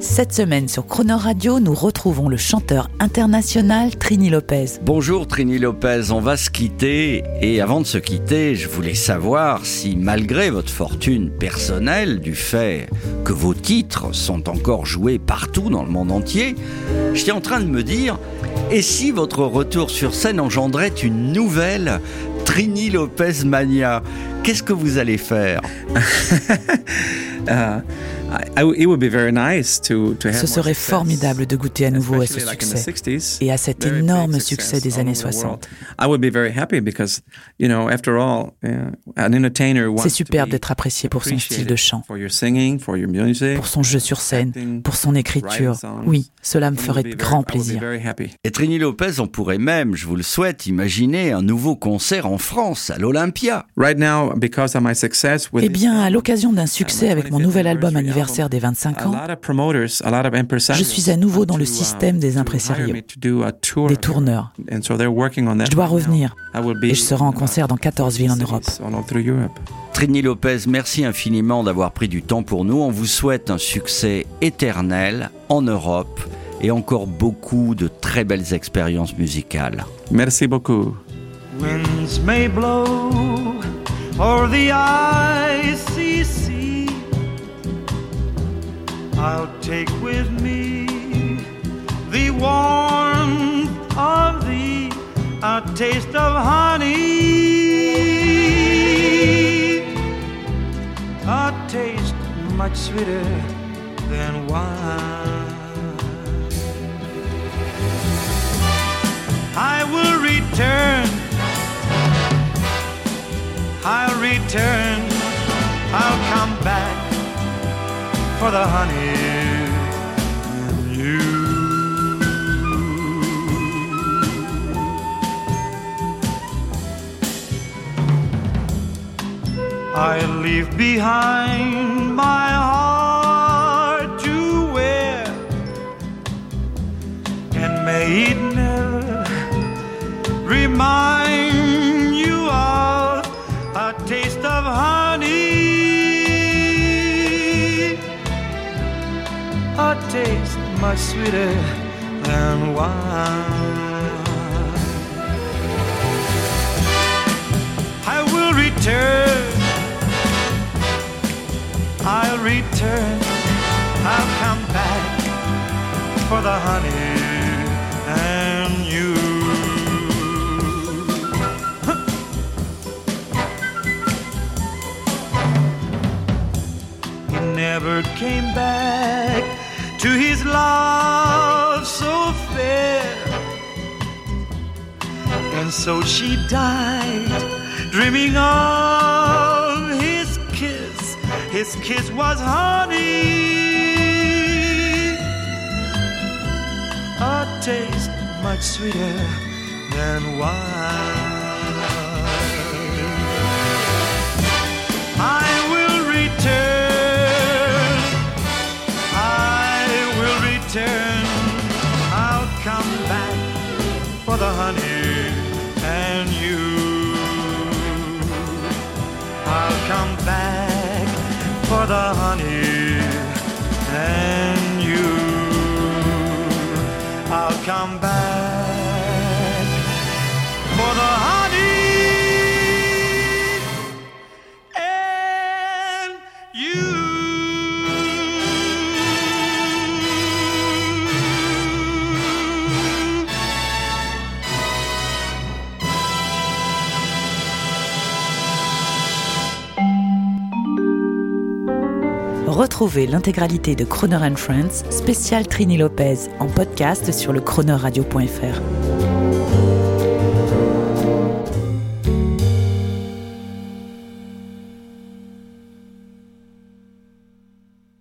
Cette semaine sur Croner Radio, nous retrouvons le chanteur international Trini Lopez. Bonjour Trini Lopez, on va se quitter. Et avant de se quitter, je voulais savoir si malgré votre fortune personnelle du fait que vos titres sont encore joués partout dans le monde entier, j'étais en train de me dire et si votre retour sur scène engendrait une nouvelle Trini Lopez Mania Qu'est-ce que vous allez faire? I, I- it would be very nice to, to have Ce serait formidable de goûter à nouveau à ce succès 60s, et à cet énorme success succès des années over the world. 60. I would be very happy because, you know, after all, uh, an entertainer wants C'est to superbe be d'être apprécié pour son style de chant, for your singing, for your music, pour son jeu sur scène, pour son écriture. Oui, cela me ferait grand plaisir. Et Trini Lopez, on pourrait même, je vous le souhaite, imaginer un nouveau concert en France, à l'Olympia. Right now, because of my success with Eh bien, à l'occasion d'un succès avec mon 25th nouvel album anniversary anniversaire des album, 25 a ans, lot of promoters, a lot of impresarios je suis à nouveau dans le to, uh, système des impresarios, me to do a tour des tourneurs. And so they're working on that Je dois revenir I will be et je serai en in, concert dans 14 villes en Europe. Trini Lopez, merci infiniment d'avoir pris du temps pour nous. On vous souhaite un succès éternel en Europe et encore beaucoup de très belles expériences musicales. Merci beaucoup. Winds may blow o'er the icy sea. I'll take with me the warmth of thee, a taste of honey, a taste much sweeter than wine. I will return. I'll return. For the honey and you. I leave behind my heart to wear and may it never remind taste much sweeter than wine. I will return. I'll return. I'll come back for the honey and you. He never came back to his love so fair. And so she died, dreaming of his kiss. His kiss was honey, a taste much sweeter than wine. For the honey and you. I'll come back for the honey and you. I'll come back Retrouvez l'intégralité de Croner and Friends, spécial Trini Lopez, en podcast sur le chronoradio.fr.